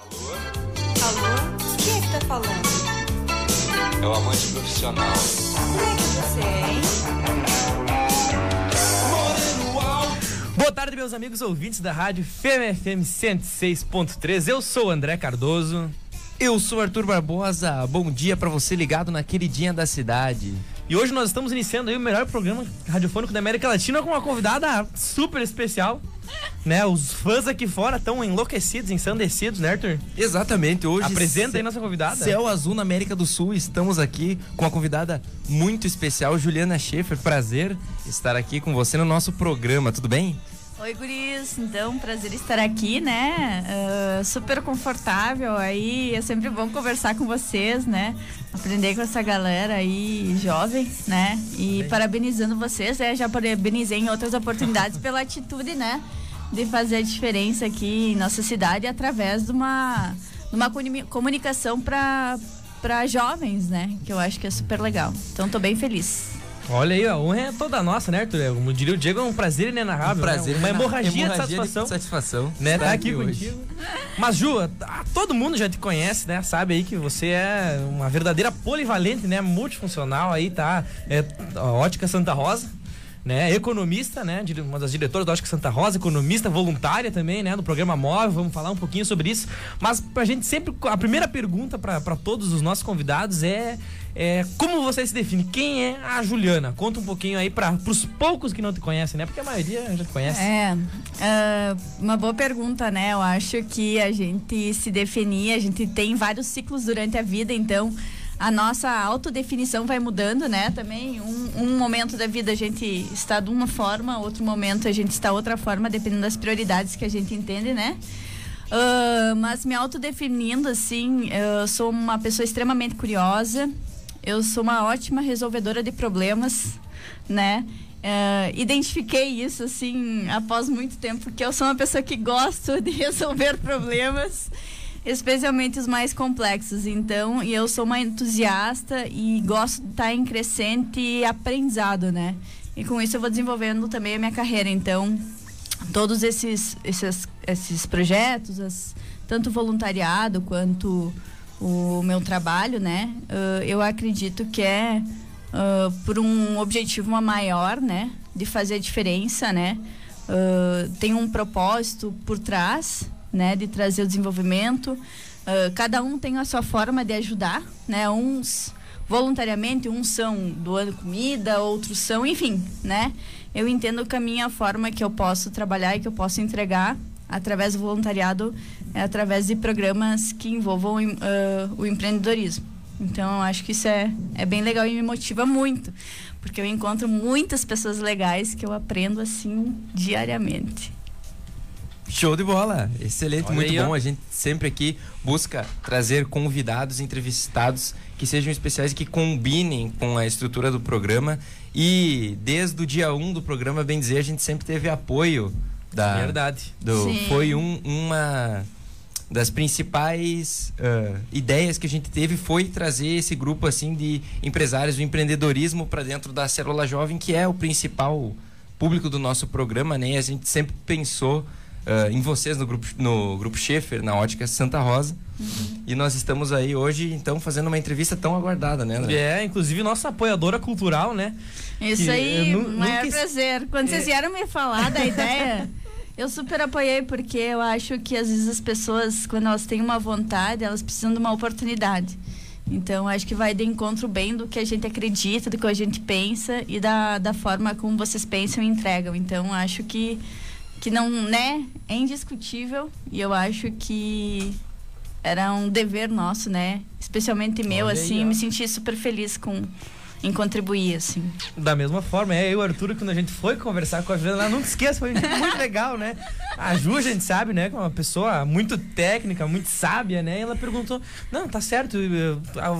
Alô? Alô? Quem é que tá falando? É o amante profissional. Como é que você é, hein? Boa tarde, meus amigos ouvintes da rádio FEM-FM 106.3. Eu sou o André Cardoso. Eu sou Arthur Barbosa. Bom dia pra você ligado na queridinha da cidade. E hoje nós estamos iniciando aí o melhor programa radiofônico da América Latina com uma convidada super especial. Né, os fãs aqui fora estão enlouquecidos, ensandecidos, né, Arthur? Exatamente, hoje. Apresenta aí nossa convidada. Céu Azul na América do Sul. Estamos aqui com uma convidada muito especial, Juliana Schaefer. Prazer estar aqui com você no nosso programa, tudo bem? Oi, guris. Então, prazer estar aqui, né? Ah, super confortável aí. É sempre bom conversar com vocês, né? Aprender com essa galera aí jovem, né? E parabenizando vocês, né? Já parabenizei em outras oportunidades pela atitude, né? De fazer a diferença aqui em nossa cidade através de uma, de uma comuni- comunicação para para jovens, né? Que eu acho que é super legal. Então, tô bem feliz. Olha aí, a honra é toda nossa, né, Arthur? Como diria o Diego, é um prazer inenarrável. prazer. né? Uma hemorragia, de Hemorragia satisfação. satisfação. né, tá aqui hoje. contigo. Mas, Ju, todo mundo já te conhece, né? Sabe aí que você é uma verdadeira polivalente, né? Multifuncional aí, tá? É, a Ótica Santa Rosa. Né, economista, né, uma das diretoras da Ótica Santa Rosa, economista voluntária também, né, do programa Móvel, vamos falar um pouquinho sobre isso. Mas pra gente sempre, a primeira pergunta pra todos os nossos convidados é, é como você se define? Quem é a Juliana? Conta um pouquinho aí para pros poucos que não te conhecem, né, porque a maioria já te conhece. É, ah, uma boa pergunta, né? Eu acho que a gente se definir, a gente tem vários ciclos durante a vida, então a nossa autodefinição vai mudando, né? Também um, um momento da vida a gente está de uma forma, outro momento a gente está outra forma, dependendo das prioridades que a gente entende, né? Ah, mas me autodefinindo, assim, eu sou uma pessoa extremamente curiosa, eu sou uma ótima resolvedora de problemas, né? Eh, identifiquei isso, assim, após muito tempo, porque eu sou uma pessoa que gosto de resolver problemas, especialmente os mais complexos. Então, e eu sou uma entusiasta e gosto de estar em crescente aprendizado, né? E com isso eu vou desenvolvendo também a minha carreira. Então, todos esses, esses, esses projetos, as- tanto voluntariado quanto o meu trabalho, né? ãh, eu acredito que é ãh, por um objetivo maior, né? De fazer a diferença, né? ãh, tem um propósito por trás, né? De trazer o desenvolvimento. cada um tem a sua forma de ajudar, né? Uns voluntariamente, uns são doando comida, outros são, enfim, né? Eu entendo que a minha forma que eu posso trabalhar e que eu posso entregar através do voluntariado é através de programas que envolvam ah, o empreendedorismo. Então, eu acho que isso é, é bem legal e me motiva muito, porque eu encontro muitas pessoas legais que eu aprendo assim diariamente. Show de bola! Excelente, Olha muito aí, ó. bom. A gente sempre aqui busca trazer convidados, entrevistados que sejam especiais e que combinem com a estrutura do programa. E desde o dia 1 do programa, bem dizer, a gente sempre teve apoio da. Verdade. do- Sim. foi um- uma das principais ah, ideias que a gente teve foi trazer esse grupo assim de empresários do empreendedorismo para dentro da Célula Jovem, que é o principal público do nosso programa, né? E a gente sempre pensou ah, em vocês no grupo no grupo Schaefer, na Ótica Santa Rosa. E nós estamos aí hoje, então, fazendo uma entrevista tão aguardada, né, André? É, inclusive nossa apoiadora cultural, né? Isso Que aí, maior nunca prazer. Quando vocês É. vieram me falar da ideia, eu super apoiei, porque eu acho que às vezes as pessoas, quando elas têm uma vontade, elas precisam de uma oportunidade. Então, acho que vai de encontro bem do que a gente acredita, do que a gente pensa e da, da forma como vocês pensam e entregam. Então, acho que, que não, né, é indiscutível e eu acho que era um dever nosso, né? Especialmente meu, Olha aí, assim, ó. me senti super feliz com em contribuir, assim. Da mesma forma, é eu e o Arthur, quando a gente foi conversar com a Juliana, ela nunca esqueça, foi muito legal, né? A Ju, a gente sabe, né? Que é uma pessoa muito técnica, muito sábia, né? E ela perguntou: Não, tá certo,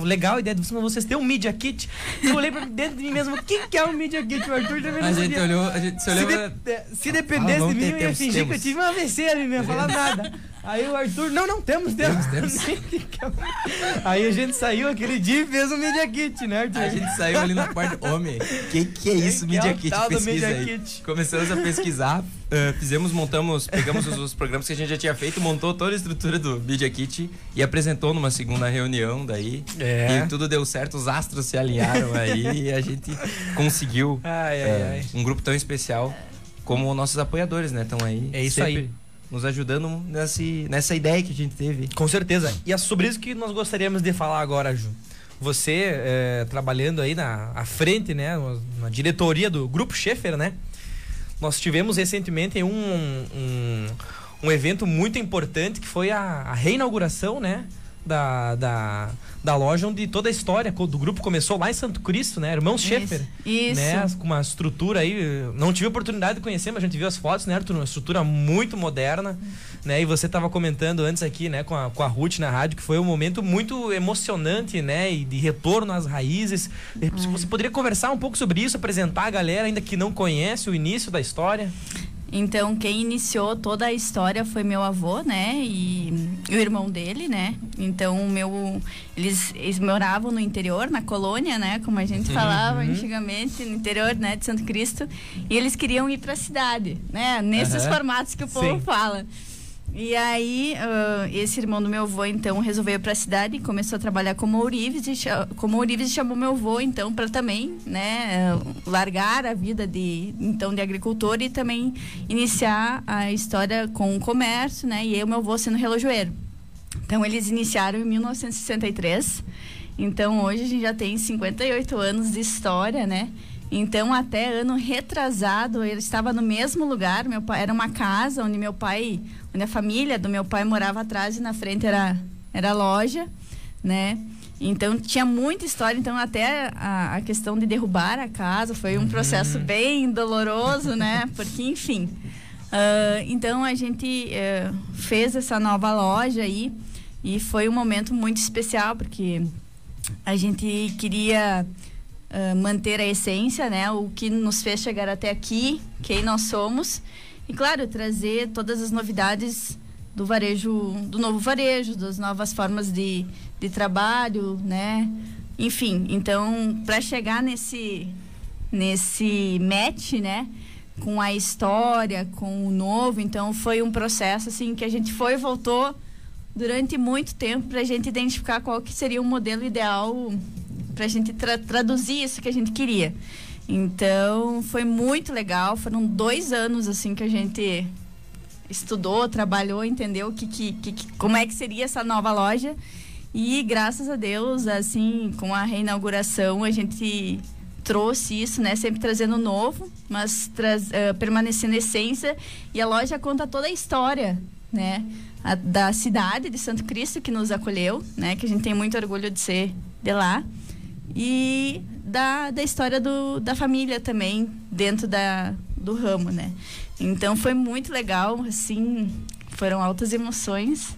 legal a ideia de vocês, mas vocês têm um Media Kit. Eu olhei pra dentro de mim mesmo: O que, que é um Media Kit? O Arthur também não A gente olhou, a gente se Se, olhou. de- é, se dependesse vamos de mim, ter eu ia tempos, fingir que eu tive um AVC ali, não ia falar nada. Aí o Arthur, não, não, temos, temos. Aí a gente saiu aquele dia e fez um Media Kit, né, Arthur? A gente saiu ali na porta. Homem, que que é isso, Que é Media o Kit? Pesquisa Media aí. Kit? Começamos a pesquisar, eh, fizemos, montamos, pegamos os, os programas que a gente já tinha feito, montou toda a estrutura do Media Kit e apresentou numa segunda reunião daí. É. E tudo deu certo, os astros se alinharam aí e a gente conseguiu Ai, ai, eh, ai. um grupo tão especial como nossos apoiadores, né? Estão aí. É isso sempre aí. Nos ajudando nesse, nessa ideia que a gente teve. Com certeza. E é sobre isso que nós gostaríamos de falar agora, Ju. Você é, trabalhando aí na à frente, né, na diretoria do Grupo Schaefer, né? Nós tivemos recentemente um, um, um evento muito importante que foi a, a reinauguração, né? Da, da, da loja onde toda a história do grupo começou lá em Santo Cristo, né? Irmãos Schaefer. Isso. Né? Com uma estrutura aí. Não tive oportunidade de conhecer, mas a gente viu as fotos, né, Arthur? Uma estrutura muito moderna. Né? E você estava comentando antes aqui, né, com a, com a Ruth na rádio, que foi um momento muito emocionante, né? E de retorno às raízes. Se Você poderia conversar um pouco sobre isso, apresentar a galera ainda que não conhece o início da história? Então, quem iniciou toda a história foi meu avô, né? E, e o irmão dele, né? Então, o meu, eles, eles moravam no interior, na colônia, né? Como a gente falava antigamente, no interior, né? De Santo Cristo. E eles queriam ir para a cidade, né? Nesses Aham. formatos que o povo Sim. fala. E aí, ah, esse irmão do meu avô, então, resolveu ir para a cidade e começou a trabalhar como ourives. E, como ourives chamou meu avô, então, para também, né, largar a vida de, então, de agricultor e também iniciar a história com o comércio, né? E eu, meu avô, sendo relojoeiro. Então, eles iniciaram em 1963. Então, hoje a gente já tem 58 anos de história, né? Então, até ano retrasado, ele estava no mesmo lugar. Meu pai era uma casa onde meu pai, onde a família do meu pai morava atrás e na frente era era a loja, né? Então tinha muita história. Então até a, a questão de derrubar a casa foi um processo bem doloroso, né? Porque enfim. ah, então a gente eh, fez essa nova loja aí e foi um momento muito especial porque a gente queria manter a essência, né? O que nos fez chegar até aqui, quem nós somos. E, claro, trazer todas as novidades do varejo, do novo varejo, das novas formas de, de trabalho, né? Enfim, então, para chegar nesse, nesse match, né? Com a história, com o novo, então foi um processo assim que a gente foi e voltou durante muito tempo para a gente identificar qual que seria o modelo ideal para a gente tra- traduzir isso que a gente queria. Então foi muito legal. Foram dois anos assim que a gente estudou, trabalhou, entendeu que, que, que- como é que seria essa nova loja. E graças a Deus, assim, com a reinauguração, a gente trouxe isso, né? Sempre trazendo novo, mas traz, eh, permanecendo essência. E a loja conta toda a história, né? A- da cidade de Santo Cristo que nos acolheu, né? Que a gente tem muito orgulho de ser de lá. E da, da história do, da família também, dentro da, do ramo, né? Então foi muito legal, assim, foram altas emoções.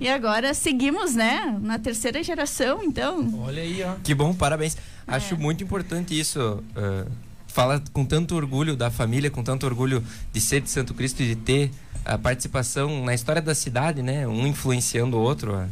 E agora seguimos, né? Na terceira geração, então. Olha aí, ó. Que bom, parabéns. É. Acho muito importante isso. eh, fala com tanto orgulho da família, com tanto orgulho de ser de Santo Cristo e de ter a participação na história da cidade, né? Um influenciando o outro. a-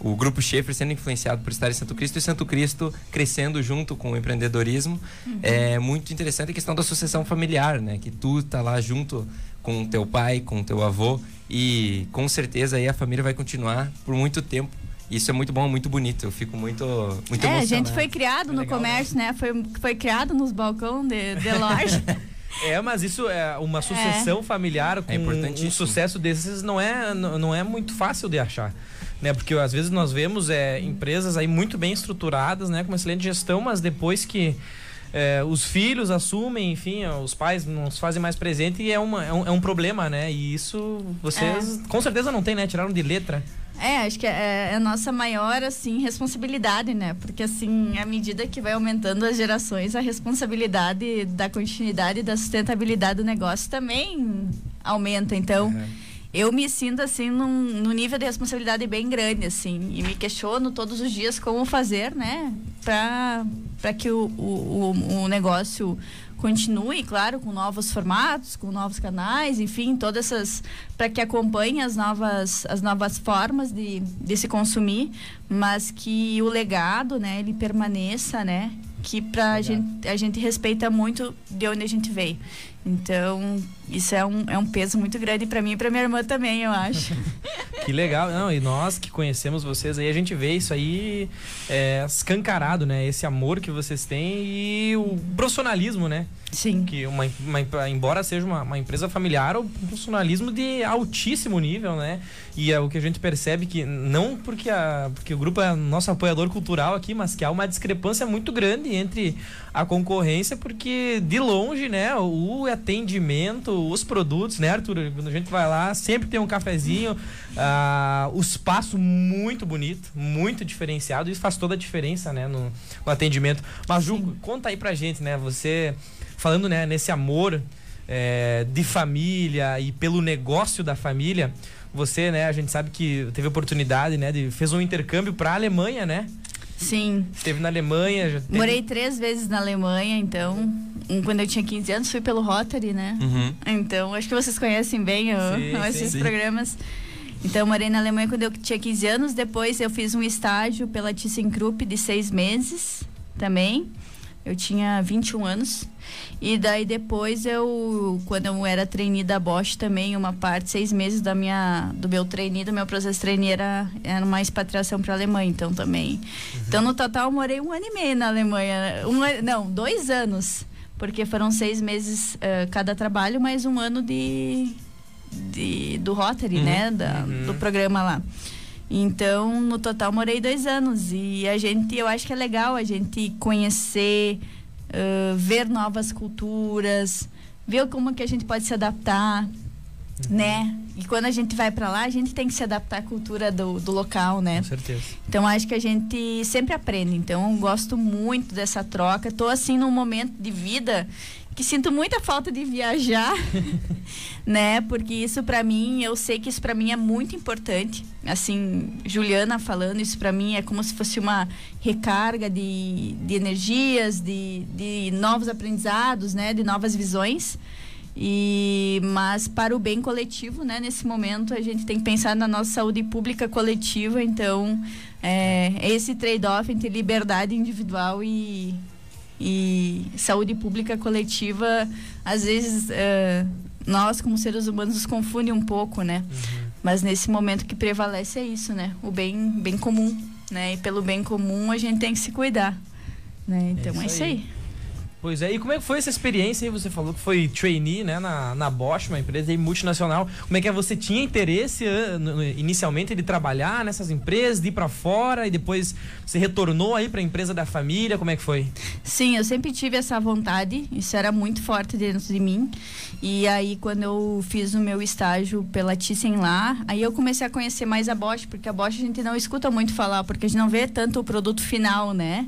o grupo Schaefer sendo influenciado por estar em Santo Cristo e Santo Cristo crescendo junto com o empreendedorismo. É muito interessante a questão da sucessão familiar, né? Que tu tá lá junto com teu pai, com teu avô e com certeza aí a família vai continuar por muito tempo. Isso é muito bom, muito bonito. Eu fico muito, muito é, a gente foi criado É no legal, comércio, né? Foi, foi criado nos balcões de, de loja. É, mas isso é uma sucessão familiar com É um sucesso desses não é, não não é muito fácil de achar. Né? Porque às vezes nós vemos é, empresas aí muito bem estruturadas, né? Com uma excelente gestão, mas depois que é, os filhos assumem, enfim, os pais não se fazem mais presente e é, uma, é, um, é um problema, né? E isso vocês com certeza não tem, né? Tiraram de letra. É, acho que é, é a nossa maior, assim, responsabilidade, né? Porque, assim, à medida que vai aumentando as gerações, a responsabilidade da continuidade e da sustentabilidade do negócio também aumenta. Então, eu me sinto, assim, num, num nível de responsabilidade bem grande, assim. E me questiono todos os dias como fazer, né? Pra, pra que o, o, o, negócio continue, claro, com novos formatos, com novos canais, enfim, todas essas para que acompanhe as novas as novas formas de, de se consumir, mas que o legado, né, ele permaneça, né, que pra a gente, a gente respeita muito de onde a gente veio. Então, isso é um, é um peso muito grande para mim e para minha irmã também, eu acho. Que legal. Não, e nós que conhecemos vocês aí, a gente vê isso aí é, escancarado, né? Esse amor que vocês têm e o profissionalismo, né? Sim. Que uma, uma- embora seja uma, uma empresa familiar, o profissionalismo de altíssimo nível, né? E é o que a gente percebe que não porque, a, porque o grupo é nosso apoiador cultural aqui, mas que há uma discrepância muito grande entre a concorrência, porque de longe, né, o atendimento, os produtos, né, Arthur? Quando a gente vai lá, sempre tem um cafezinho, ah, o espaço muito bonito, muito diferenciado, isso faz toda a diferença, né, no, no atendimento. Mas, Ju, conta aí pra gente, né, você falando, né, nesse amor é, de família e pelo negócio da família, você, né, a gente sabe que teve oportunidade, né, de, fez um intercâmbio pra Alemanha, né? Sim. Esteve na Alemanha, já teve- Morei três vezes na Alemanha, então, quando eu tinha 15 anos, fui pelo Rotary, né? Uhum. Então, acho que vocês conhecem bem o- Sim, esses sim. programas. Então, eu morei na Alemanha quando eu tinha 15 anos. Depois, eu fiz um estágio pela ThyssenKrupp de seis meses também. Eu tinha 21 anos. E daí, depois, eu, quando eu era trainee da Bosch também, uma parte, seis meses da minha, do meu trainee, do meu processo trainee, era, era uma expatriação para a Alemanha. Então, também. Então, no total, eu morei um ano e meio na Alemanha. Um, não, dois anos. Porque foram seis meses eh, cada trabalho, mais um ano de, de- do Rotary, né? Da- Do programa lá. Então, no total, morei dois anos. E a gente, eu acho que é legal a gente conhecer, eh, ver novas culturas, ver como que a gente pode se adaptar, né? E quando a gente vai para lá, a gente tem que se adaptar à cultura do, do local, né? Com certeza. Então acho que a gente sempre aprende. Então eu gosto muito dessa troca. Tô assim num momento de vida que sinto muita falta de viajar, né? Porque isso para mim, eu sei que isso para mim é muito importante. Assim, Juliana falando, isso para mim é como se fosse uma recarga de, de energias, de, de novos aprendizados, né? De novas visões. E, mas para o bem coletivo, né? Nesse momento a gente tem que pensar na nossa saúde pública coletiva. Então, é, esse trade-off entre liberdade individual e, e saúde pública coletiva, às vezes é, nós como seres humanos nos confunde um pouco, né? Mas nesse momento que prevalece é isso, né? O bem, bem comum, né? E pelo bem comum a gente tem que se cuidar, né? Então isso é isso aí. aí. Pois é, e como é que foi essa experiência aí? Você falou que foi trainee, né, na, na Bosch, uma empresa aí multinacional. Como é que é? Você tinha interesse ah, inicialmente de trabalhar nessas empresas, de ir pra fora e depois você retornou aí pra empresa da família? Como é que foi? Sim, eu sempre tive essa vontade, isso era muito forte dentro de mim. E aí, quando eu fiz o meu estágio pela Thyssen lá, aí eu comecei a conhecer mais a Bosch, porque a Bosch a gente não escuta muito falar, porque a gente não vê tanto o produto final, né?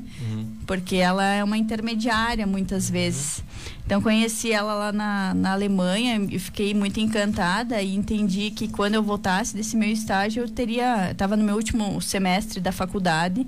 Porque ela é uma intermediária muitas vezes. Então, conheci ela lá na, na Alemanha e fiquei muito encantada e entendi que quando eu voltasse desse meu estágio, eu teria. Estava no meu último semestre da faculdade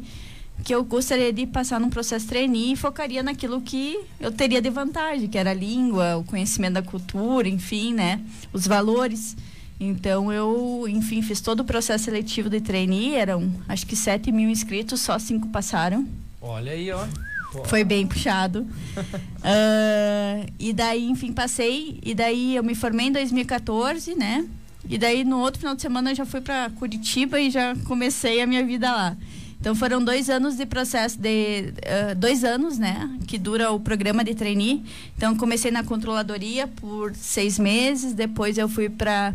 que eu gostaria de passar num processo trainee e focaria naquilo que eu teria de vantagem, que era a língua, o conhecimento da cultura, enfim, né? Os valores. Então eu, enfim, fiz todo o processo seletivo de trainee, eram acho que 7 mil inscritos, só cinco passaram. Olha aí, ó. Pô, Foi bem puxado. Ah, e daí, enfim, passei. E daí eu me formei em 2014, né? E daí no outro final de semana eu já fui para Curitiba e já comecei a minha vida lá. Então foram dois anos de processo de ah, dois anos, né? Que dura o programa de trainee. Então comecei na controladoria por seis meses, depois eu fui para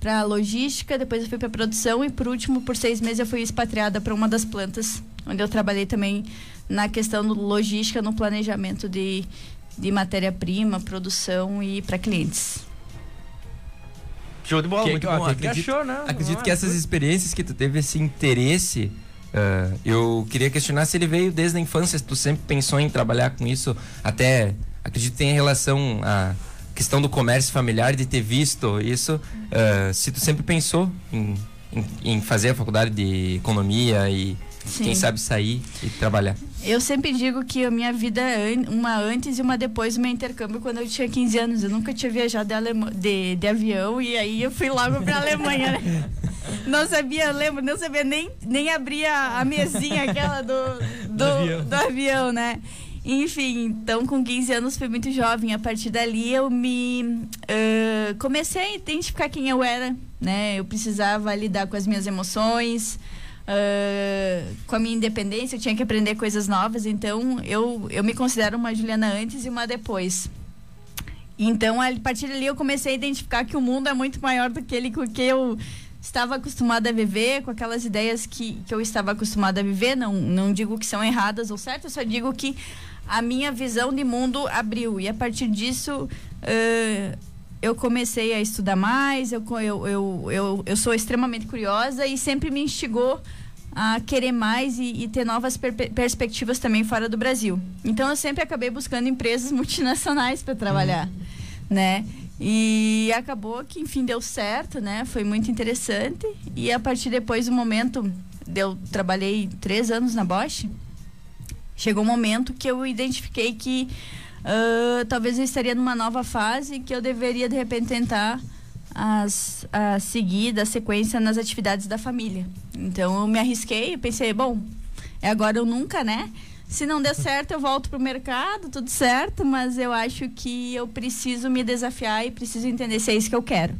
para logística, depois eu fui para produção e por último por seis meses eu fui expatriada para uma das plantas onde eu trabalhei também na questão do logística, no planejamento de, de matéria-prima, produção e para clientes. Show de bola, Que- muito ó, bom. acredito- achou, né? Acredito que essas experiências que tu teve esse interesse, ah, eu queria questionar se ele veio desde a infância, se tu sempre pensou em trabalhar com isso, até acredito que tem relação à questão do comércio familiar, de ter visto isso, ah, se tu sempre pensou em, em, em fazer a faculdade de economia e Sim. Quem sabe sair e trabalhar. Eu sempre digo que a minha vida é uma antes e uma depois do meu intercâmbio quando eu tinha 15 anos. Eu nunca tinha viajado de, alema- de, de avião e aí eu fui logo pra Alemanha, né? Não sabia, lembro, não sabia nem, nem abrir a, a mesinha aquela do, do, avião. do avião, né? Enfim, então com 15 anos fui muito jovem. A partir dali eu me ãh, comecei a identificar quem eu era, né? Eu precisava lidar com as minhas emoções, ãh, com a minha independência, eu tinha que aprender coisas novas. Então eu, eu me considero uma Juliana antes e uma depois. Então, a partir dali, eu comecei a identificar que o mundo é muito maior do que ele com que eu estava acostumada a viver, com aquelas ideias que, que eu estava acostumada a viver. Não, não digo que são erradas ou certas, só digo que a minha visão de mundo abriu. E a partir disso, ãh, eu comecei a estudar mais, eu, eu, eu, eu, eu sou extremamente curiosa e sempre me instigou a querer mais e, e ter novas per- perspectivas também fora do Brasil. Então eu sempre acabei buscando empresas multinacionais para trabalhar, né? E acabou que, enfim, deu certo, né? Foi muito interessante. E a partir depois do momento, eu trabalhei três anos na Bosch, chegou um momento que eu identifiquei que ah, talvez eu estaria numa nova fase que eu deveria, de repente, tentar as, a seguir da sequência nas atividades da família. Então eu me arrisquei e pensei, bom, é agora ou nunca, né? Se não der certo, eu volto pro mercado, tudo certo, mas eu acho que eu preciso me desafiar e preciso entender se é isso que eu quero.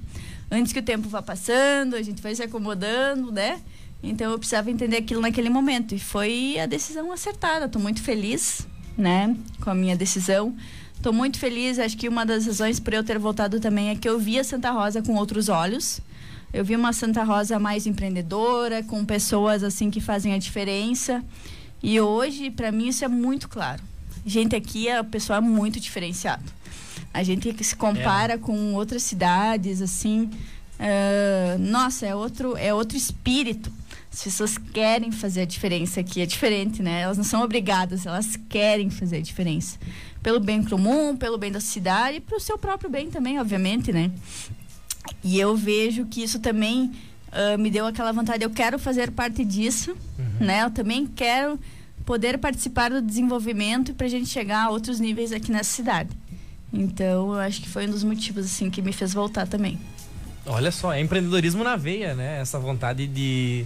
Antes que o tempo vá passando, a gente vai se acomodando, né? Então eu precisava entender aquilo naquele momento. E foi a decisão acertada. Estou muito feliz, né, com a minha decisão. Estou muito feliz. Acho que uma das razões por eu ter voltado também é que eu via Santa Rosa com outros olhos. Eu vi uma Santa Rosa mais empreendedora, com pessoas assim que fazem a diferença. E hoje, para mim, isso é muito claro. Gente, aqui é o pessoal é muito diferenciado. A gente que se compara com outras cidades, assim, ah, nossa, é outro, é outro espírito. As pessoas querem fazer a diferença aqui, é diferente, né? Elas não são obrigadas, elas querem fazer a diferença. Pelo bem comum, pelo bem da cidade e pro seu próprio bem também, obviamente, né? E eu vejo que isso também ah, me deu aquela vontade, eu quero fazer parte disso, né? Eu também quero poder participar do desenvolvimento para a gente chegar a outros níveis aqui nessa cidade. Então, eu acho que foi um dos motivos assim que me fez voltar também. Olha só, é empreendedorismo na veia, né? Essa vontade de,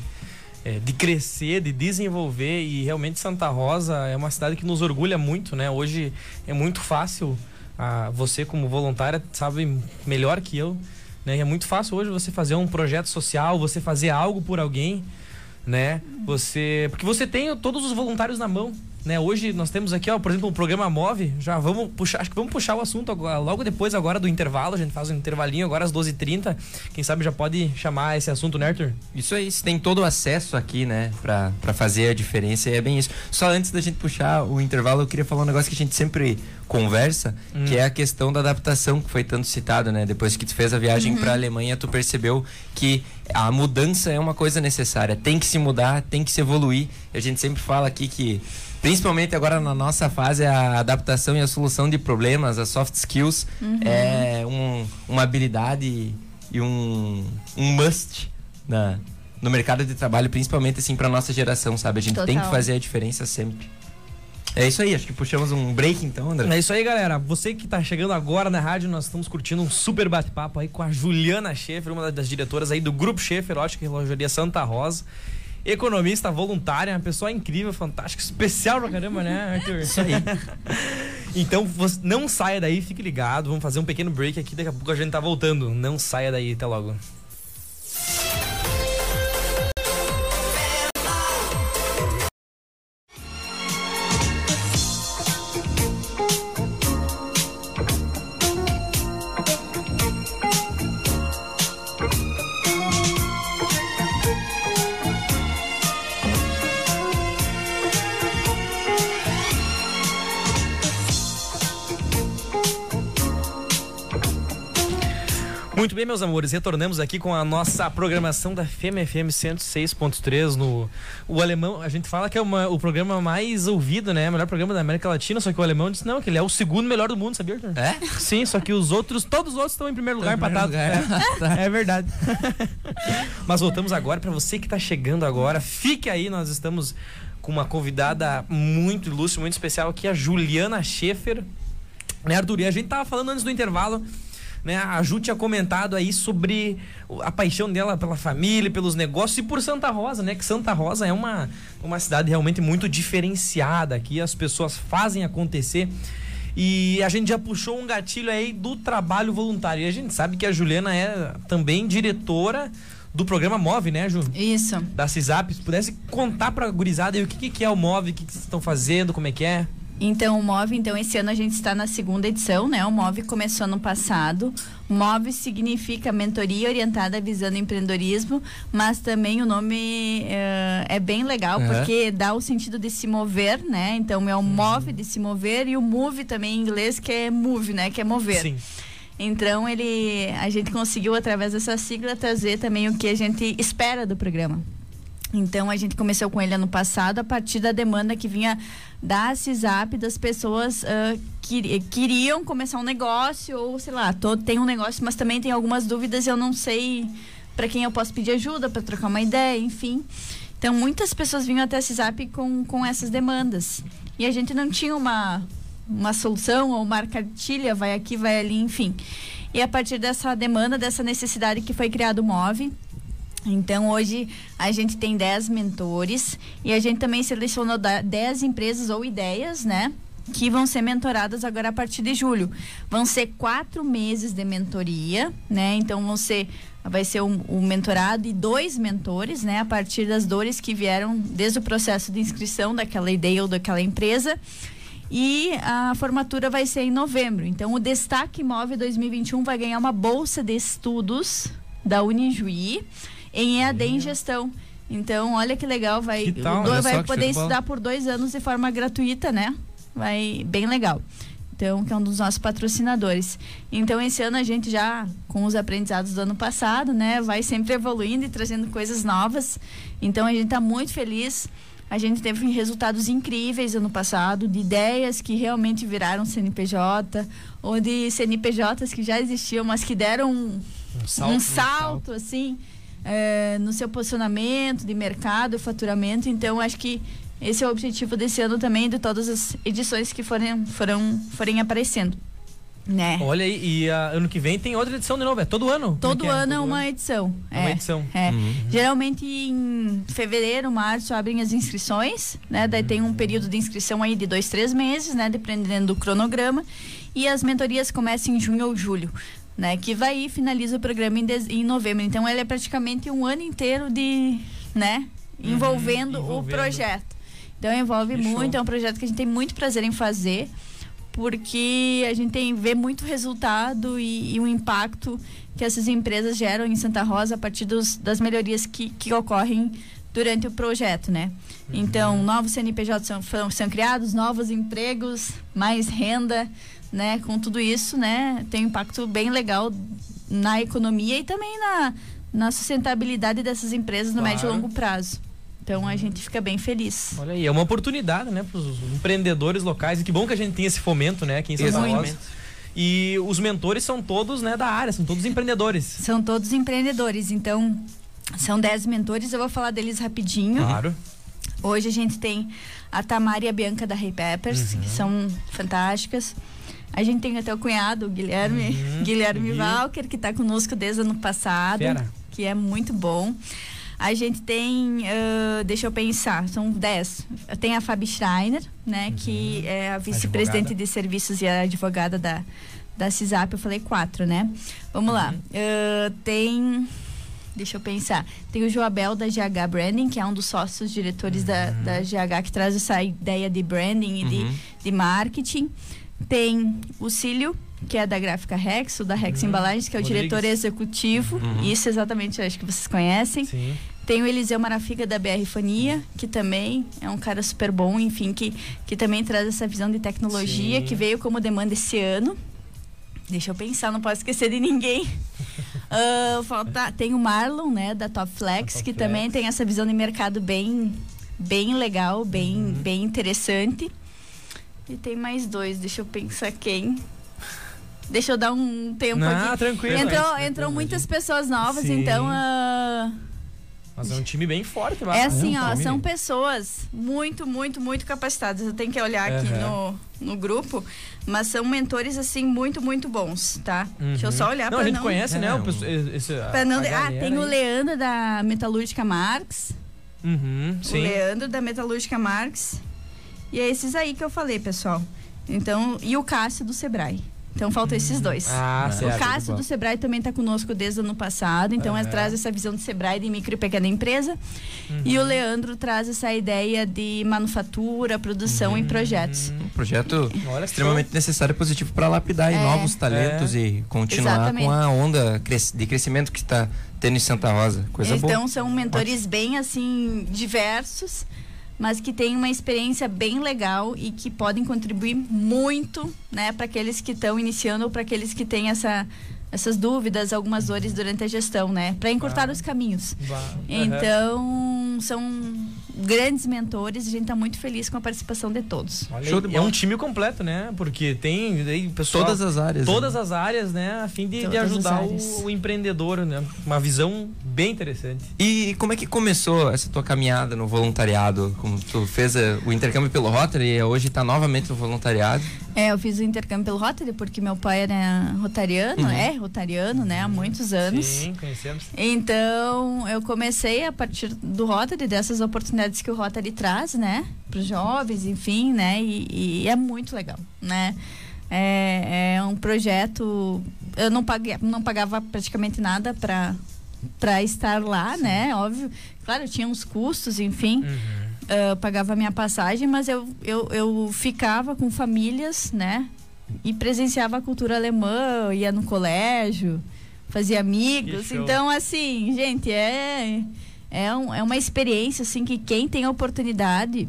é, de crescer, de desenvolver. E realmente Santa Rosa é uma cidade que nos orgulha muito, né? Hoje é muito fácil, ah, você como voluntária sabe melhor que eu, né? É muito fácil hoje você fazer um projeto social, você fazer algo por alguém, né? Você, porque você tem todos os voluntários na mão, né? Hoje nós temos aqui, ó, por exemplo, um programa Move. Já vamos puxar, acho que vamos puxar o assunto agora, logo depois agora do intervalo. A gente faz um intervalinho agora às 12h30. Quem sabe já pode chamar esse assunto, né, Arthur? Isso aí, você tem todo o acesso aqui, né, pra, pra fazer a diferença e é bem isso. Só antes da gente puxar o intervalo, eu queria falar um negócio que a gente sempre conversa, Hum. que é a questão da adaptação que foi tanto citado, né? Depois que tu fez a viagem pra Alemanha, tu percebeu que a mudança é uma coisa necessária, tem que se mudar, tem que se evoluir. A gente sempre fala aqui que Principalmente agora na nossa fase, a adaptação e a solução de problemas, as soft skills, é um- uma habilidade e um, um must na, no mercado de trabalho, principalmente assim para nossa geração, sabe? A gente tem que Total. fazer a diferença sempre. É isso aí, acho que puxamos um break então, André. É isso aí, galera. Você que tá chegando agora na rádio, nós estamos curtindo um super bate-papo aí com a Juliana Schaefer, uma das diretoras aí do Grupo Schaefer, ótica e relojaria Santa Rosa. Economista voluntária, uma pessoa incrível, fantástica, especial pra caramba, né, Arthur? Isso aí. Então, você não saia daí, fique ligado. Vamos fazer um pequeno break aqui, daqui a pouco a gente tá voltando. Não saia daí, até logo. Bem, meus amores, retornamos aqui com a nossa programação da FM FM 106.3 no o alemão, a gente fala que é uma, o programa mais ouvido, né? O melhor programa da América Latina, só que o alemão disse não, que ele é o segundo melhor do mundo, sabia, Arthur? É? Sim, só que os outros, todos os outros estão em primeiro lugar, empatados. É, é verdade. Mas voltamos agora para você que está chegando agora, fique aí, nós estamos com uma convidada muito ilustre, muito especial aqui, a Juliana Schaefer. Né, Arthur? E a gente tava falando antes do intervalo né? A Ju tinha comentado aí sobre a paixão dela pela família, pelos negócios e por Santa Rosa, né? Que Santa Rosa é uma, uma cidade realmente muito diferenciada. Aqui as pessoas fazem acontecer. E a gente já puxou um gatilho aí do trabalho voluntário. E a gente sabe que a Juliana é também diretora do programa Move, né, Ju? Isso. Da CISAP. Se pudesse contar pra gurizada aí o que, que- que é o Move, o que, que vocês estão fazendo, como é que é. Então, o MOV, então, esse ano a gente está na segunda edição, né? O MOV começou no passado. MOV significa mentoria orientada visando empreendedorismo, mas também o nome eh, é bem legal, Uhum. porque dá o sentido de se mover, né? Então, é o MOV de se mover e o MOVE também em inglês, que é move, né? Que é mover. Sim. Então ele, a gente conseguiu através dessa sigla trazer também o que a gente espera do programa. Então a gente começou com ele ano passado a partir da demanda que vinha da CISAP das pessoas ah, que queriam começar um negócio ou sei lá, todo tem um negócio, mas também tem algumas dúvidas e eu não sei para quem eu posso pedir ajuda para trocar uma ideia, enfim. Então muitas pessoas vinham até a CISAP com com essas demandas e a gente não tinha uma uma solução ou uma cartilha, vai aqui, vai ali, enfim. E a partir dessa demanda, dessa necessidade que foi criado o MOVE, então hoje a gente tem 10 mentores e a gente também selecionou da- 10 empresas ou ideias, né? Que vão ser mentoradas agora a partir de julho. Vão ser quatro meses de mentoria, né? Então vão ser vai ser um, um mentorado e dois mentores, né? A partir das dores que vieram desde o processo de inscrição daquela ideia ou daquela empresa. E a formatura vai ser em novembro. Então, o Destaque Move 2021 vai ganhar uma bolsa de estudos da Unijuí em EAD em gestão. Então, olha que legal, vai, Que tal? do- vai poder estudar por dois anos de forma gratuita, né? Vai bem legal. Então, que é um dos nossos patrocinadores. Então, esse ano a gente já, com os aprendizados do ano passado, né, vai sempre evoluindo e trazendo coisas novas. Então, a gente está muito feliz. A gente teve resultados incríveis ano passado, de ideias que realmente viraram CNPJ, ou de CNPJs que já existiam, mas que deram um, um salto, assim, eh, no seu posicionamento de mercado, faturamento. Então, acho que esse é o objetivo desse ano também, de todas as edições que forem, foram, forem aparecendo. Né? Olha aí, e ano que vem tem outra edição de novo, é todo ano? Como Todo é? ano é Todo uma edição. É uma edição. É. Uhum. Geralmente em fevereiro, março abrem as inscrições, né? Daí tem um período de inscrição aí de dois, três meses, né? Dependendo do cronograma. E as mentorias começam em junho ou julho, né? Que vai e finaliza o programa em, em novembro. Então ele é praticamente um ano inteiro de, né? Envolvendo, o envolvendo. projeto. Então envolve show. muito, é um projeto que a gente tem muito prazer em fazer porque a gente tem vê muito resultado e, e o impacto que essas empresas geram em Santa Rosa a partir dos, das melhorias que, que ocorrem durante o projeto, né? Então, novos CNPJs são, foram- são criados, novos empregos, mais renda, né? Com tudo isso, né? Tem um impacto bem legal na economia e também na, na sustentabilidade dessas empresas no Claro. médio e longo prazo. Então, a gente fica bem feliz. Olha aí, é uma oportunidade, né, para os empreendedores locais. E que bom que a gente tem esse fomento, né, aqui em Santa Exatamente. Rosa. E os mentores são todos, né, da área, são todos empreendedores. São todos empreendedores, então são 10 mentores, eu vou falar deles rapidinho. Claro. Hoje a gente tem a Tamara e a Bianca da Hey Peppers, Uhum. que são fantásticas. A gente tem até o cunhado, o Guilherme, Uhum, Guilherme Gui. Walker, que está conosco desde o ano passado, Fera. que é muito bom. A gente tem, ah, deixa eu pensar, são 10. Tem a Fabi Schreiner, né, que é a vice-presidente Uhum. De serviços e a advogada da, da CISAP. Eu falei quatro, né? Vamos lá. Uhum. Ah, tem Deixa eu pensar. Tem o Joabel da GH Branding, que é um dos sócios diretores da, Uhum. da GH, que traz essa ideia de branding e Uhum. de, de marketing. Tem o Cílio, que é da Gráfica Rex, o da Rex Embalagens, que é o Uhum. Rodrigues. diretor executivo. Uhum. Isso exatamente, acho que vocês conhecem. Sim. Tem o Eliseu Marafica da BR Fonia, que também é um cara super bom, enfim, que, que também traz essa visão de tecnologia, Sim. que veio como demanda esse ano. Deixa eu pensar, não posso esquecer de ninguém. Ah, falta, tem o Marlon, né, da Top Flex, Top que Flex. também tem essa visão de mercado bem, bem legal, bem, Uhum. bem interessante. E tem mais dois, deixa eu pensar quem. Deixa eu dar um tempo Não, aqui. tranquilo. Entrou, Tranquilo, entrou muitas pessoas novas, Sim. então ah, Mas é um time bem forte, lá. é assim, um ó, são pessoas muito, muito, muito capacitadas. Eu tenho que olhar aqui Aham. no, no grupo, mas são mentores assim muito, muito bons, tá? Deixa eu Uhum. só olhar Não, para a gente não conhece, É, né? O, um- pessoal- esse, a- Pra não, ah, tem o aí. Leandro da Metalúrgica Marx. Uhum, O sim. Leandro da Metalúrgica Marx. E é esses aí que eu falei, pessoal. Então, e o Cássio do Sebrae. Então faltam esses dois. Ah, Ah, certo. o Cássio do Sebrae também está conosco desde o ano passado, então ele traz essa visão de Sebrae de micro e pequena empresa. E o Leandro traz essa ideia de manufatura, produção e projetos. Um projeto Olha extremamente necessário e positivo para lapidar É. novos talentos e continuar Exatamente. com a onda de crescimento que está tendo em Santa Rosa. Coisa então boa. são mentores bem assim diversos, mas que têm uma experiência bem legal e que podem contribuir muito, né, para aqueles que estão iniciando ou para aqueles que têm essa essas dúvidas, algumas dores durante a gestão, né, para encurtar Ah. os caminhos. Bah, Então, são grandes mentores e a gente está muito feliz com a participação de todos. Olha Show aí, de é um time completo, né? Porque tem aí, pessoal, Todas as áreas. todas né? as áreas, né? A fim de, de ajudar o empreendedor, né? Uma visão bem interessante. E como é que começou essa tua caminhada no voluntariado? Como tu fez eh, o intercâmbio pelo Rotary e hoje está novamente no voluntariado? É, eu fiz o intercâmbio pelo Rotary porque meu pai era rotariano, Uhum. é rotariano, né, há muitos anos. Sim, conhecemos. Então, eu comecei a partir do Rotary, dessas oportunidades que o Rotary traz, né? Para os jovens, enfim, né? E, e é muito legal, né? É, é um projeto. Eu não, paguei, não pagava praticamente nada para para estar lá, né? Óbvio. Claro, tinha uns custos, enfim. Uhum. Eu pagava minha passagem, mas eu, eu, eu ficava com famílias, né? E presenciava a cultura alemã, ia no colégio, fazia amigos. Então, assim, gente, é, é, um- é uma experiência, assim, que quem tem a oportunidade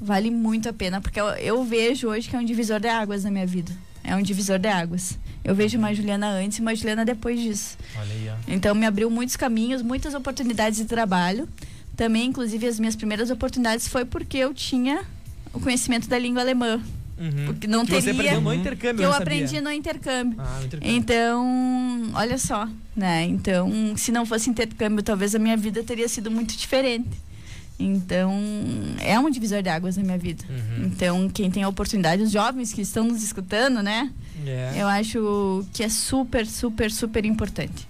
vale muito a pena. Porque eu, eu vejo hoje que é um divisor de águas na minha vida. É um divisor de águas. Eu vejo uma Juliana antes e uma Juliana depois disso. Aí. Então me abriu muitos caminhos, muitas oportunidades de trabalho. Também, inclusive, as minhas primeiras oportunidades foi porque eu tinha o conhecimento da língua alemã. Uhum. Porque não que você teria- aprendeu no intercâmbio, Que eu sabia? aprendi no intercâmbio. Ah, no intercâmbio. Então, olha só, né? Então, se não fosse intercâmbio, talvez a minha vida teria sido muito diferente. Então, é um divisor de águas na minha vida. Uhum. Então, quem tem a oportunidade, os jovens que estão nos escutando, né? É. Eu acho que é super, super, super importante.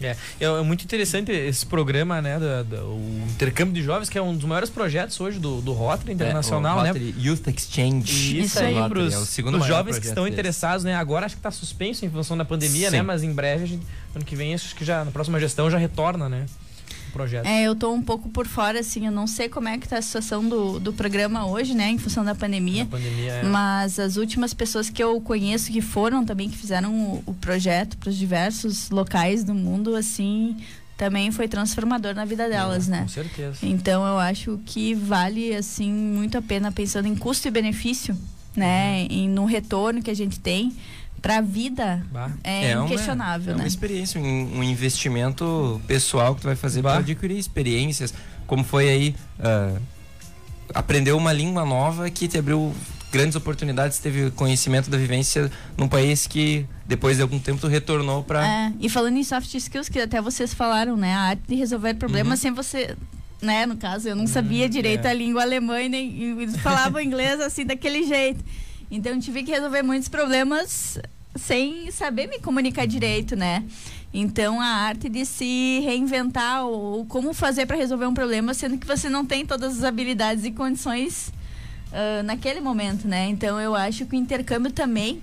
É, é, é muito interessante esse programa, né? da- da- o intercâmbio de jovens, que é um dos maiores projetos hoje do, do Rotary Internacional, É, o né? Rotary Youth Exchange. Isso, Isso aí, aí. pros, é o segundo pros maior jovens que estão deles. interessados, né? Agora acho que está suspenso em função da pandemia, Sim. né? Mas em breve, a gente, ano que vem, acho que já na próxima gestão já retorna, né? O projeto. É, eu tô um pouco por fora, assim, eu não sei como é que tá a situação do, do programa hoje, né, em função da pandemia. Pandemia, é. Mas as últimas pessoas que eu conheço que foram também, que fizeram o, o projeto para os diversos locais do mundo, assim, também foi transformador na vida delas, É, né? Com certeza. Então eu acho que vale, assim, muito a pena pensando em custo e benefício, né? E no retorno que a gente tem para a vida Bah. é, uma- inquestionável, é né? uma experiência, um, um investimento pessoal que tu vai fazer para adquirir experiências. Como foi aí ah, aprender uma língua nova que te abriu grandes oportunidades, teve conhecimento da vivência num país que depois de algum tempo tu retornou para É, e falando em soft skills, que até vocês falaram, né? A arte de resolver problemas Uhum. sem você. Né, no caso, eu não sabia direito é. a língua alemã e nem e eles falavam inglês assim daquele jeito. Então tive que resolver muitos problemas sem saber me comunicar direito, né? Então a arte de se reinventar ou como fazer para resolver um problema, sendo que você não tem todas as habilidades e condições ah, naquele momento, né? Então eu acho que o intercâmbio também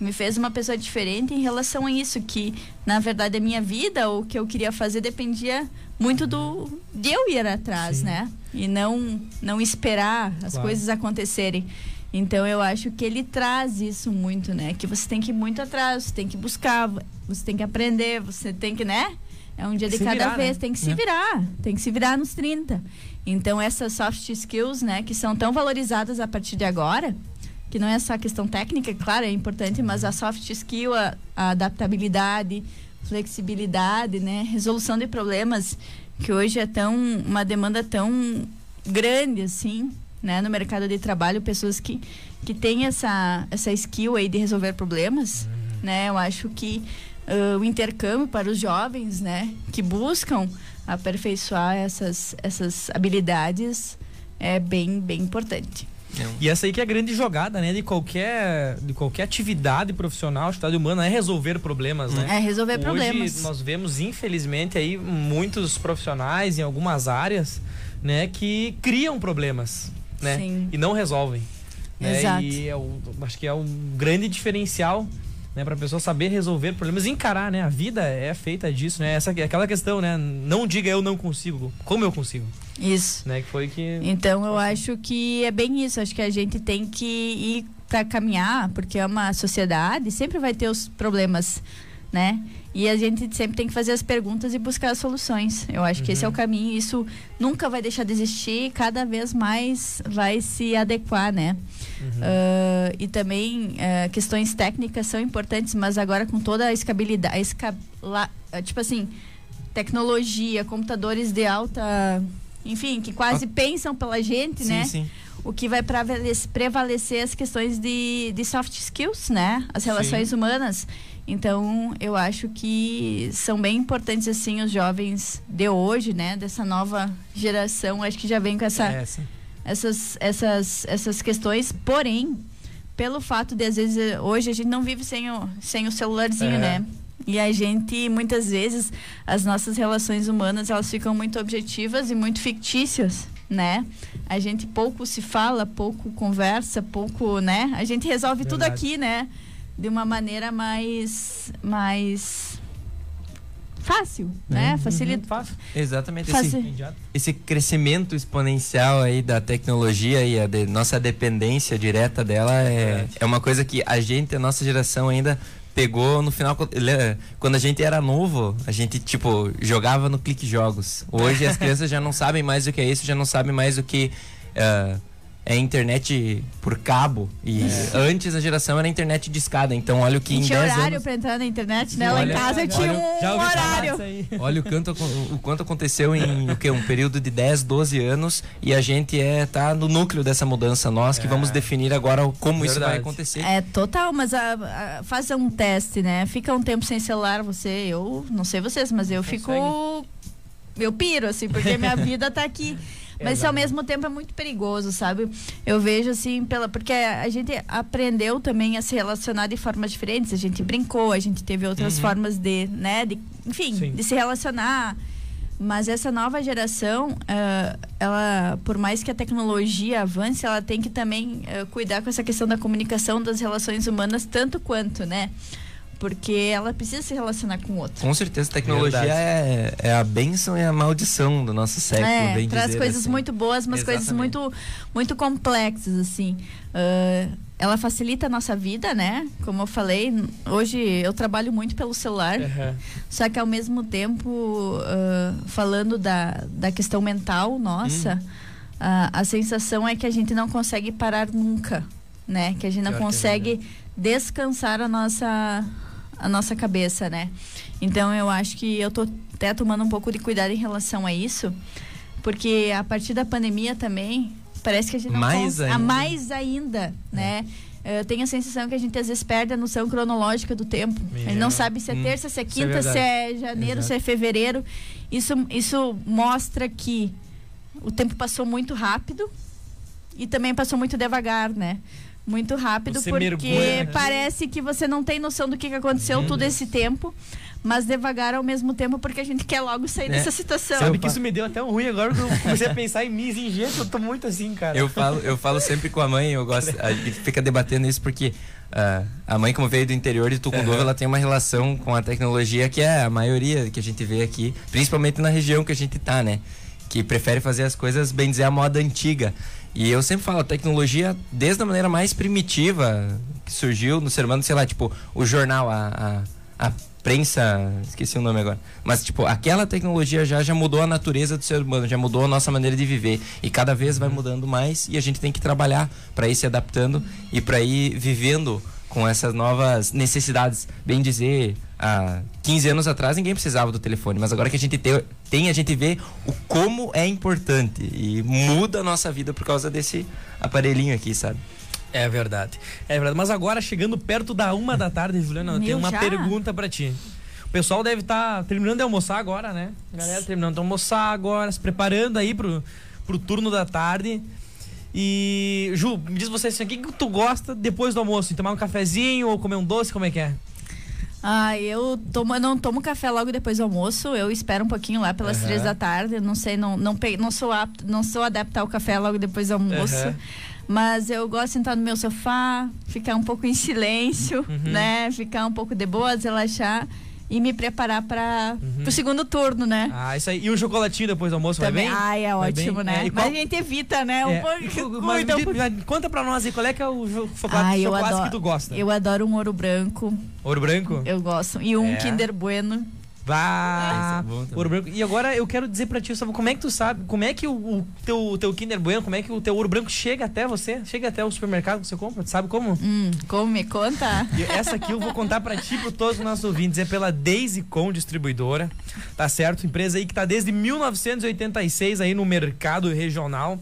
me fez uma pessoa diferente em relação a isso, que na verdade a minha vida, ou o que eu queria fazer, dependia muito do de eu ir atrás, Sim. né? E não não esperar as Claro. coisas acontecerem. Então eu acho que ele traz isso muito, né? Que você tem que ir muito atrás, você tem que buscar, você tem que aprender, você tem que, né? É um dia de cada virar, vez, né? tem que se É. virar, tem que se virar nos 30. Então essas soft skills, né, que são tão valorizadas a partir de agora, que não é só a questão técnica, claro, é importante, mas a soft skill, a, a adaptabilidade, flexibilidade, né? Resolução de problemas que hoje é tão uma demanda tão grande assim, né, no mercado de trabalho, pessoas que que têm essa essa skill aí de resolver problemas, Uhum. né? Eu acho que ah, o intercâmbio para os jovens, né, que buscam aperfeiçoar essas essas habilidades é bem bem importante. E essa aí que é a grande jogada, né? De qualquer, de qualquer atividade profissional, atividade humana, é resolver problemas, né? É resolver Hoje problemas. nós vemos, infelizmente, aí muitos profissionais em algumas áreas, né, que criam problemas, né? Sim. E não resolvem. Né? Exato. E é acho que é um grande diferencial, né, para pessoa saber resolver problemas e encarar, né? A vida é feita disso, né? Essa aquela questão, né? Não diga eu não consigo, como eu consigo, Isso. né? Que foi que Então eu acho que é bem isso. Acho que a gente tem que ir para caminhar, porque é uma sociedade, sempre vai ter os problemas, né? E a gente sempre tem que fazer as perguntas e buscar as soluções. Eu acho que esse é o caminho. Isso nunca vai deixar de existir, cada vez mais vai se adequar, né? Ah, e também ah, questões técnicas são importantes, mas agora com toda a escabilidade, a escala, tipo assim, tecnologia, computadores de alta, enfim, que quase pensam pela gente, Sim, né? sim. O que vai prevalecer, as questões de, de soft skills, né? As relações humanas. Então, eu acho que são bem importantes, assim, os jovens de hoje, né? Dessa nova geração. Acho que já vem com essa, é essa. essas, essas, essas questões. Porém, pelo fato de, às vezes, hoje a gente não vive sem o, sem o celularzinho, É. né? E a gente, muitas vezes, as nossas relações humanas, elas ficam muito objetivas e muito fictícias, né? A gente pouco se fala, pouco conversa, pouco, né? A gente resolve tudo Verdade. aqui, né? De uma maneira mais, mais fácil, né? Facilita. Uhum, fácil. Exatamente. Fazer- Esse, esse crescimento exponencial aí da tecnologia e a de- nossa dependência direta dela é, é uma coisa que a gente, a nossa geração ainda pegou no final le- quando a gente era novo a gente tipo jogava no clique jogos. Hoje as crianças já não sabem mais o que é isso já não sabem mais o que ah, é internet por cabo e antes a geração era internet de escada então olha o que E em tinha 10 horário anos para entrar na internet, né? Lá em casa eu tinha olha- um horário. Olha o quanto, o quanto aconteceu em o quê? um período de 10, 12 anos e a gente é tá no núcleo dessa mudança. Nós que É. vamos definir agora como isso vai acontecer. É total, mas a, a- faça um teste, né? Fica um tempo sem celular, você, eu não sei vocês, mas eu fico. Eu piro, assim, porque minha vida tá aqui. Mas isso, ao mesmo tempo é muito perigoso, sabe? Eu vejo assim, pela, porque a gente aprendeu também a se relacionar de formas diferentes. A gente brincou, a gente teve outras formas de, né? De, enfim, Sim. de se relacionar. Mas essa nova geração, ah, ela, por mais que a tecnologia avance, ela tem que também ah, cuidar com essa questão da comunicação das relações humanas tanto quanto, né? Porque ela precisa se relacionar com o outro. Com certeza, tecnologia é, é a bênção e a maldição do nosso século. É, bem traz dizer, coisas assim. muito boas, mas coisas Exatamente. muito, muito complexas, assim. Ah, ela facilita a nossa vida, né? Como eu falei, hoje eu trabalho muito pelo celular. Aham. Só que ao mesmo tempo, ah, falando da, da questão mental nossa, ah, a sensação é que a gente não consegue parar nunca, né? Que a gente não Pior é consegue descansar a nossa, a nossa cabeça, né? Então eu acho que eu tô até tomando um pouco de cuidado em relação a isso, porque a partir da pandemia também, parece que a gente não Mais cons- a ainda. mais ainda, né? Eu tenho a sensação que a gente às vezes perde a noção cronológica do tempo. A gente não Meu. sabe se é Hum. terça, se é é quinta, se verdade. é janeiro, Exato. se é fevereiro. Isso, isso mostra que o tempo passou muito rápido e também passou muito devagar, né? Muito rápido, Você porque mergulha parece que você não tem noção do que que aconteceu todo esse tempo, mas devagar ao mesmo tempo, porque a gente quer logo sair É. dessa situação. Sabe que isso me deu até um ruim agora que eu comecei a pensar em mim, em gente, eu tô muito assim, cara. Eu falo, eu falo sempre com a mãe, eu gosto, a gente fica debatendo isso porque ah, a mãe, como veio do interior de Tucunduva, ela tem uma relação com a tecnologia que é a maioria que a gente vê aqui, principalmente na região que a gente tá, né? Que prefere fazer as coisas, bem dizer, a moda antiga. E eu sempre falo, a tecnologia, desde a maneira mais primitiva que surgiu no ser humano, sei lá, tipo, o jornal, a, a, a prensa, esqueci o nome agora. Mas, tipo, aquela tecnologia já, já mudou a natureza do ser humano, já mudou a nossa maneira de viver. E cada vez vai mudando mais e a gente tem que trabalhar para ir se adaptando e para ir vivendo com essas novas necessidades. Bem dizer, há 15 anos atrás ninguém precisava do telefone, mas agora que a gente te- tem, a gente vê o como é importante e muda a nossa vida por causa desse aparelhinho aqui, sabe? É verdade. É verdade. Mas agora, chegando perto da uma da tarde, Juliana, eu tenho uma já? pergunta pra ti. O pessoal deve estar terminando de almoçar agora, né? Galera terminando de almoçar agora, se preparando aí pro, pro turno da tarde. E, Ju, me diz você assim, o que, que tu gosta depois do almoço? Tomar um cafezinho ou comer um doce? Como é que é? Ah, eu tomo, não tomo café logo depois do almoço. Eu espero um pouquinho lá pelas Aham. três da tarde. Não sei, não, não, pe- não sou apto, não sou adepta ao café logo depois do almoço. Aham. Mas eu gosto de sentar no meu sofá, ficar um pouco em silêncio, Uhum. né? Ficar um pouco de boas, relaxar e me preparar para o segundo turno, né? Ah, isso aí. E um chocolatinho depois do almoço, Também. vai bem? Ai, é ótimo, né? É, e Mas qual- a gente evita, né? Um É, pouco. mas pouco. me- conta pra nós aí, qual é que é o chocolate, Ai, chocolate adoro. que tu gosta? Eu adoro um ouro branco. Ouro branco? Eu gosto. E um É. Kinder Bueno. Vá! É ouro branco. E agora eu quero dizer pra ti, Gustavo, como é que tu sabe, como é que o, o teu, teu Kinder Bueno, como é que o teu ouro branco chega até você? Chega até o supermercado que você compra? Tu sabe como? Hum, como me conta? E essa aqui eu vou contar pra ti e pra todos os nossos ouvintes. É pela Daisy Com Distribuidora, tá certo? Empresa aí que tá desde 1986 aí no mercado regional.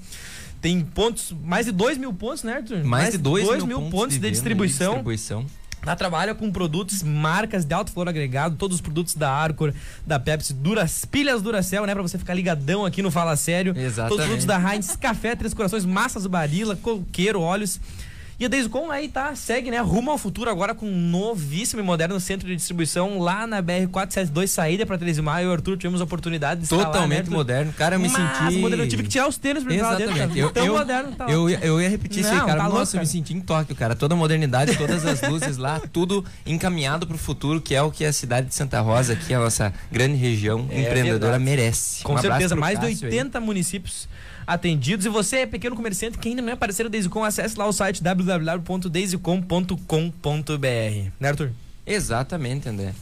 Tem pontos, mais de 2 mil pontos, né, Arthur? Mais, de 2 dois mil, pontos, de, venda e distribuição. distribuição. Ela trabalha com produtos, marcas de alto valor agregado, todos os produtos da Arcor, da Pepsi, Duras, pilhas Duracell, né? Pra você ficar ligadão aqui no Fala Sério. Exatamente. Todos os produtos da Heinz, café, três corações, massas Barilla, coqueiro, óleos. E a Descom aí tá, segue, né? Rumo ao futuro agora com um novíssimo e moderno centro de distribuição lá na BR-472, saída pra 13 de maio. Arthur, tivemos a oportunidade de lá, né, Totalmente Arthur? moderno. Cara, eu me Mas, senti. moderno, eu tive que tirar os tênis pra entrar dentro. Cara. Eu, Tão eu, moderno, tá eu, ia- eu ia repetir isso aí, Não, cara. tá Nossa, louco, eu me cara. senti em Tóquio, cara. Toda a modernidade, todas as luzes lá, tudo encaminhado pro futuro, que é o que a cidade de Santa Rosa, aqui, a nossa grande região É empreendedora, verdade. merece. Com Um certeza, mais de Cássio aí. 80 municípios atendidos. E você é pequeno comerciante que ainda não é parceiro da Daisy.com, acesse lá o site www.daisy.com.br. Né, Arthur? Exatamente, André.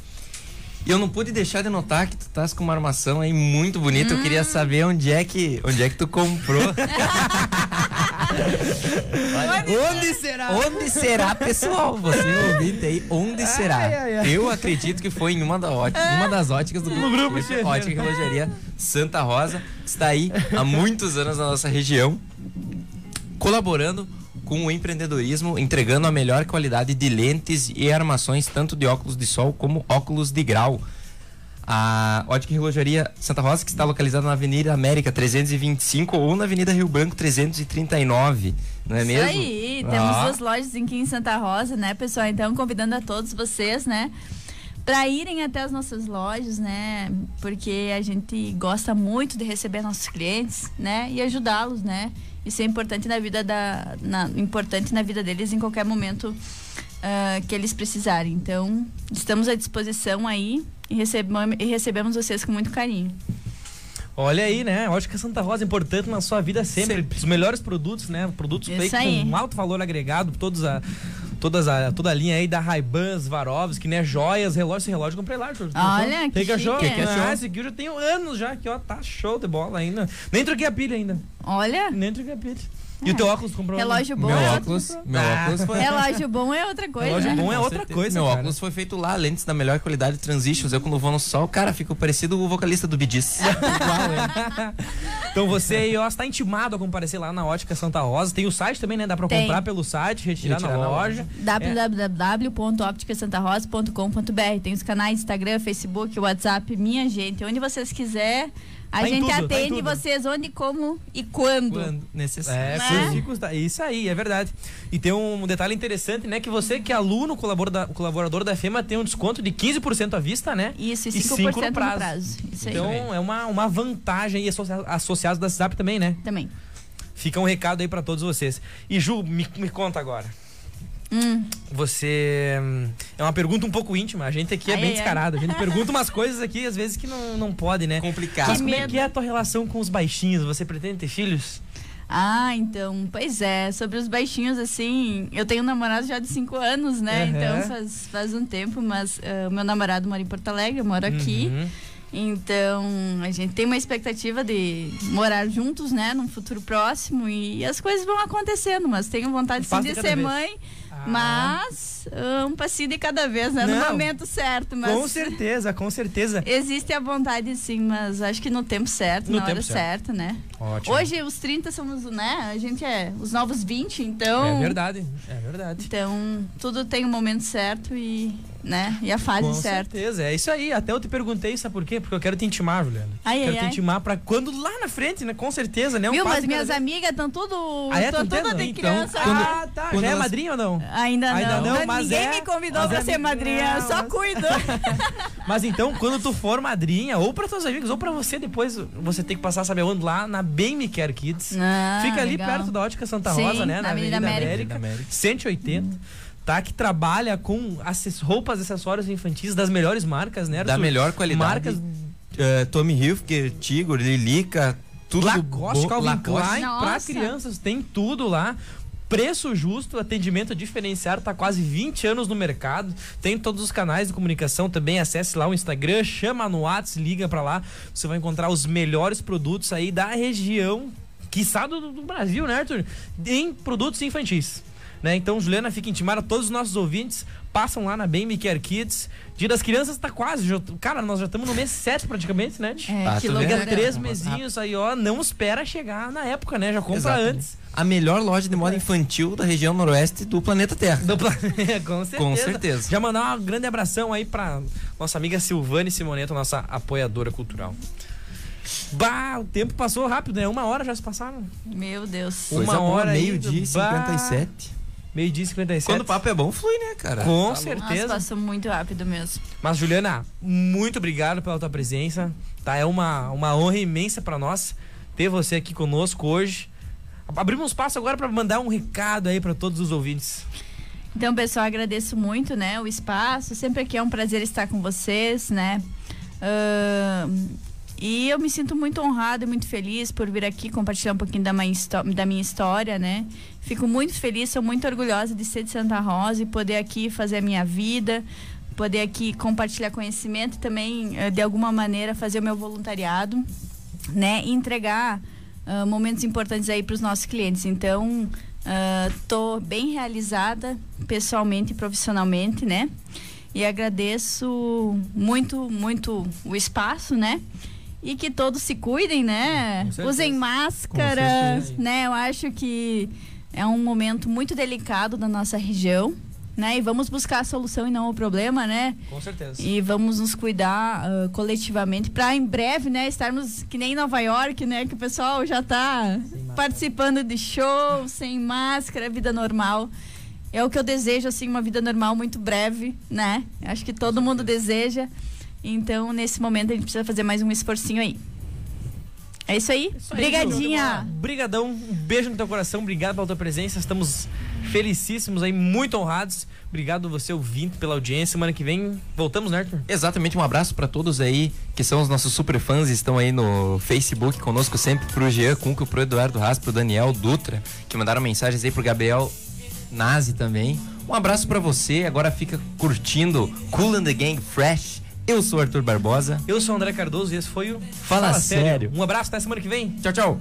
E eu não pude deixar de notar que tu estás com uma armação aí muito bonita. Eu queria saber onde é que, onde é que tu comprou. Onde será? Onde será, pessoal? Você ouvinte aí, onde será? ai, ai. Eu acredito que foi em uma, da ótica, uma das óticas do grupo Chefe. Ótica Relojaria Santa Rosa, que está aí há muitos anos na nossa região, colaborando com o empreendedorismo, entregando a melhor qualidade de lentes e armações, tanto de óculos de sol como óculos de grau. A Ótica Relojaria Santa Rosa, que está localizada na Avenida América 325 ou na Avenida Rio Branco 339, não é Isso mesmo? aí, temos duas lojas aqui em Santa Rosa, né, pessoal? Então, convidando a todos vocês, né, para irem até as nossas lojas, né, porque a gente gosta muito de receber nossos clientes, né, e ajudá-los, né. Isso é importante na vida da, na, importante na vida deles em qualquer momento ah, que eles precisarem. Então, estamos à disposição aí e, recebam, e recebemos vocês com muito carinho. Olha aí, né? Ótica Santa Rosa, importante na sua vida sempre. Os melhores produtos, né? Produtos com alto valor agregado, todos a, todas a, toda a linha aí da Ray-Ban, Swarovski, né? Joias, relógio, esse relógio eu comprei lá. Tu Olha, que Tem que achou? chique. Que que Ah, achou? esse aqui eu já tenho anos já, aqui ó, tá show de bola ainda. Nem troquei a pilha ainda. Olha, Nem troquei a pilha. E o teu óculos comprou? relógio bom Meu é óculos, meu Ah. óculos foi relógio bom é outra coisa. Relógio né? bom é outra coisa, Meu cara. óculos foi feito lá, lentes da melhor qualidade Transitions. Eu quando vou no sol, cara, fico parecido o vocalista do Bidis. Ele. Então você aí, ó, está intimado a comparecer lá na Ótica Santa Rosa. Tem o site também, né? Dá pra Tem. comprar pelo site, retirar, Retirar na na loja. www.opticasantarosa.com.br Tem os canais Instagram, Facebook, WhatsApp, minha gente. Onde vocês quiser, a Tá gente tudo, tá atende tudo. vocês onde, como e quando. Quando necessário. É, Né? tá- isso aí, é verdade. E tem um detalhe interessante, né? Que você que é aluno, colaborador da, colaborador da FEMA, tem um desconto de 15% à vista, né? Isso, e E 5% cinco no no prazo. prazo. Isso aí. Então é uma, uma vantagem aí associa associados da CISAP também, né? Também. Fica um recado aí pra todos vocês. E Ju, me, me conta agora. Hum, Você. hum, É uma pergunta um pouco íntima, a gente aqui é Ai, bem ai, descarado. A gente pergunta umas coisas aqui, às vezes, que não, não pode, né? Complicado. Mas Que como é medo. que é a tua relação com os baixinhos? Você pretende ter filhos? Ah, então, pois é, sobre os baixinhos, assim, eu tenho um namorado já de 5 anos, né? Aham. Então faz, faz um tempo, mas o meu namorado mora em Porto Alegre, eu moro aqui. Uhum. Então, a gente tem uma expectativa de morar juntos, né, num futuro próximo e as coisas vão acontecendo, mas tenho vontade sim de ser vez. mãe Mas ah, um passinho de cada vez, né? No Não. momento certo, mas Com certeza, com certeza. existe a vontade sim, mas acho que no tempo certo, No na tempo hora certa, né? Ótimo. Hoje os 30 somos, né? A gente é os novos 20, então É verdade, é verdade. Então, tudo tem o momento certo e, né? E a fase Com certa. certeza, é isso aí. Até eu te perguntei, sabe por quê? Porque eu quero te intimar, Juliana. Ai, quero ai, te ai. intimar pra quando lá na frente, né? Com certeza, né? Um Viu? Mas minhas amigas estão tudo, Ah, é? Tão tudo de Então, criança. quando- Ah, tá. quando Já é elas- madrinha ou não? Ainda não. Ainda não, mas Ninguém é- me convidou pra é ser madrinha, não, só mas- cuido. Mas então, quando tu for madrinha, ou pra teus amigos, ou pra você depois, você tem que passar, sabe aonde? Lá na Bem Me Quer Kids. Ah, Fica ali legal. perto da Ótica Santa Sim, Rosa, né? na Avenida América. América. América. 180. Tá? Que trabalha com roupas, acessórios infantis das melhores marcas, né? Da Arthur? melhor qualidade. Marcas Eh, Tommy Hilfiger, Tigor, Lilica, tudo Lacoste. Calvin Lacoste. Klein, pra Nossa. crianças, tem tudo lá. Preço justo, atendimento diferenciado, tá quase 20 anos no mercado. Tem todos os canais de comunicação também. Acesse lá o Instagram, chama no WhatsApp, liga pra lá. Você vai encontrar os melhores produtos aí da região, quiçá do, do Brasil, né, Arthur? Em produtos infantis. Né? Então, Juliana, fica intimada, todos os nossos ouvintes passam lá na Bem Me Care Kids. Dia das Crianças tá quase. já- cara, nós já estamos no mês 7 praticamente, né? É, Ah, que loucura. três É, mesinhos aí, ó. Não espera chegar na época, né? Já compra Exatamente. antes. A melhor loja de moda infantil da região noroeste do planeta Terra. Do planeta, com certeza. Com certeza. Já mandar um grande abração aí pra nossa amiga Silvane Simoneto, nossa apoiadora cultural. Bah, o tempo passou rápido, né? Uma hora já se passaram. Meu Deus. Uma Coisa hora meio-dia e bah. 57. Meio-dia e 57. Quando o papo é bom, flui, né, cara? Com Nossa, certeza. passou muito rápido mesmo. Mas, Juliana, muito obrigado pela tua presença. Tá? É uma, uma honra imensa pra nós ter você aqui conosco hoje. Abrimos um espaço agora pra mandar um recado aí pra todos os ouvintes. Então, pessoal, agradeço muito, né, o espaço. Sempre aqui é um prazer estar com vocês, né? Ahn, e eu me sinto muito honrada e muito feliz por vir aqui compartilhar um pouquinho da minha, da minha história, né? Fico muito feliz, sou muito orgulhosa de ser de Santa Rosa e poder aqui fazer a minha vida, poder aqui compartilhar conhecimento e também, eh, de alguma maneira, fazer o meu voluntariado, né? E entregar ah, momentos importantes aí para os nossos clientes. Então, estou bem realizada pessoalmente e profissionalmente, né? E agradeço muito, muito o espaço, né? E que todos se cuidem, né? Usem máscara, né? Eu acho que é um momento muito delicado da nossa região, né? E vamos buscar a solução e não o problema, né? Com certeza. E vamos nos cuidar ah, coletivamente para em breve, né, estarmos que nem em Nova York, né, que o pessoal já está participando de show, sem máscara, vida normal. É o que eu desejo, assim, uma vida normal muito breve, né? Acho que todo mundo deseja. Então, nesse momento, a gente precisa fazer mais um esforcinho aí. É isso aí. Isso. Ju. Brigadão, um beijo no teu coração, obrigado pela tua presença, estamos felicíssimos aí, muito honrados. Obrigado você ouvinte pela audiência. Semana que vem voltamos, né, Arthur? Exatamente, um abraço pra todos aí que são os nossos super fãs, estão aí no Facebook conosco sempre, pro Jean Cunca, pro Eduardo Haas, pro Daniel Dutra, que mandaram mensagens aí pro Gabriel Nazi também. Um abraço pra você, agora fica curtindo Cool and the Gang Fresh. Eu sou o Arthur Barbosa. Eu sou o André Cardoso e esse foi o Fala Sério. Um abraço, até semana que vem. Tchau, tchau.